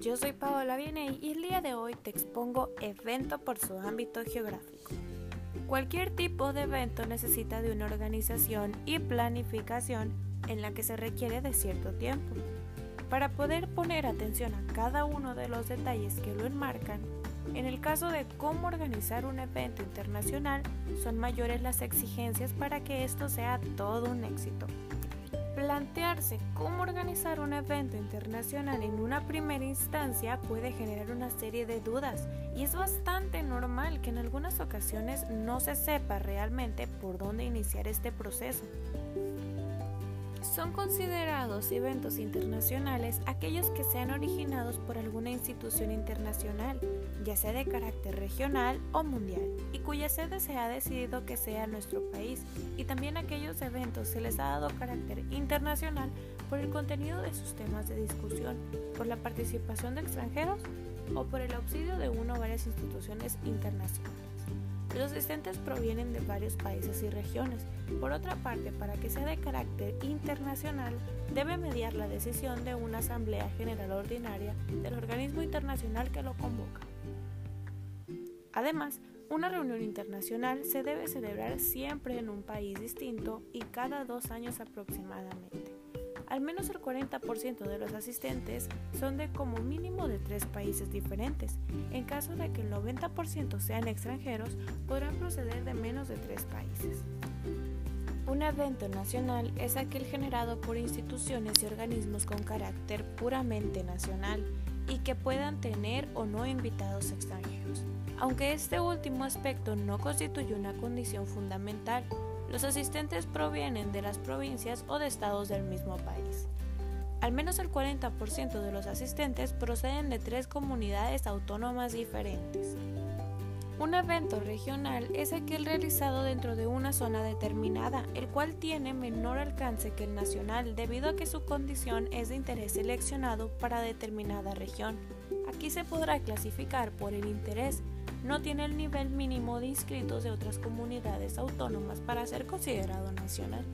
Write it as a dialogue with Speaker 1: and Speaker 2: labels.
Speaker 1: yo soy Paola Vieney y el día de hoy te expongo evento por su ámbito geográfico. Cualquier tipo de evento necesita de una organización y planificación en la que se requiere de cierto tiempo. Para poder poner atención a cada uno de los detalles que lo enmarcan, en el caso de cómo organizar un evento internacional, son mayores las exigencias para que esto sea todo un éxito. Plantearse cómo organizar un evento internacional en una primera instancia puede generar una serie de dudas y es bastante normal que en algunas ocasiones no se sepa realmente por dónde iniciar este proceso. Son considerados eventos internacionales aquellos que sean originados por alguna institución internacional, ya sea de carácter regional o mundial, y cuya sede se ha decidido que sea nuestro país, y también aquellos eventos se les ha dado carácter internacional por el contenido de sus temas de discusión, por la participación de extranjeros o por el auxilio de una o varias instituciones internacionales. Los asistentes provienen de varios países y regiones. Por otra parte, para que sea de carácter internacional, debe mediar la decisión de una Asamblea General Ordinaria del organismo internacional que lo convoca. Además, una reunión internacional se debe celebrar siempre en un país distinto y cada dos años aproximadamente. Al menos el 40% de los asistentes son de como mínimo de tres países diferentes. En caso de que el 90% sean extranjeros, podrán proceder de menos de tres países. Un evento nacional es aquel generado por instituciones y organismos con carácter puramente nacional y que puedan tener o no invitados extranjeros. Aunque este último aspecto no constituye una condición fundamental, los asistentes provienen de las provincias o de estados del mismo país. Al menos el 40% de los asistentes proceden de tres comunidades autónomas diferentes. Un evento regional es aquel realizado dentro de una zona determinada, el cual tiene menor alcance que el nacional debido a que su condición es de interés seleccionado para determinada región. Aquí se podrá clasificar por el interés no tiene el nivel mínimo de inscritos de otras comunidades autónomas para ser considerado nacional.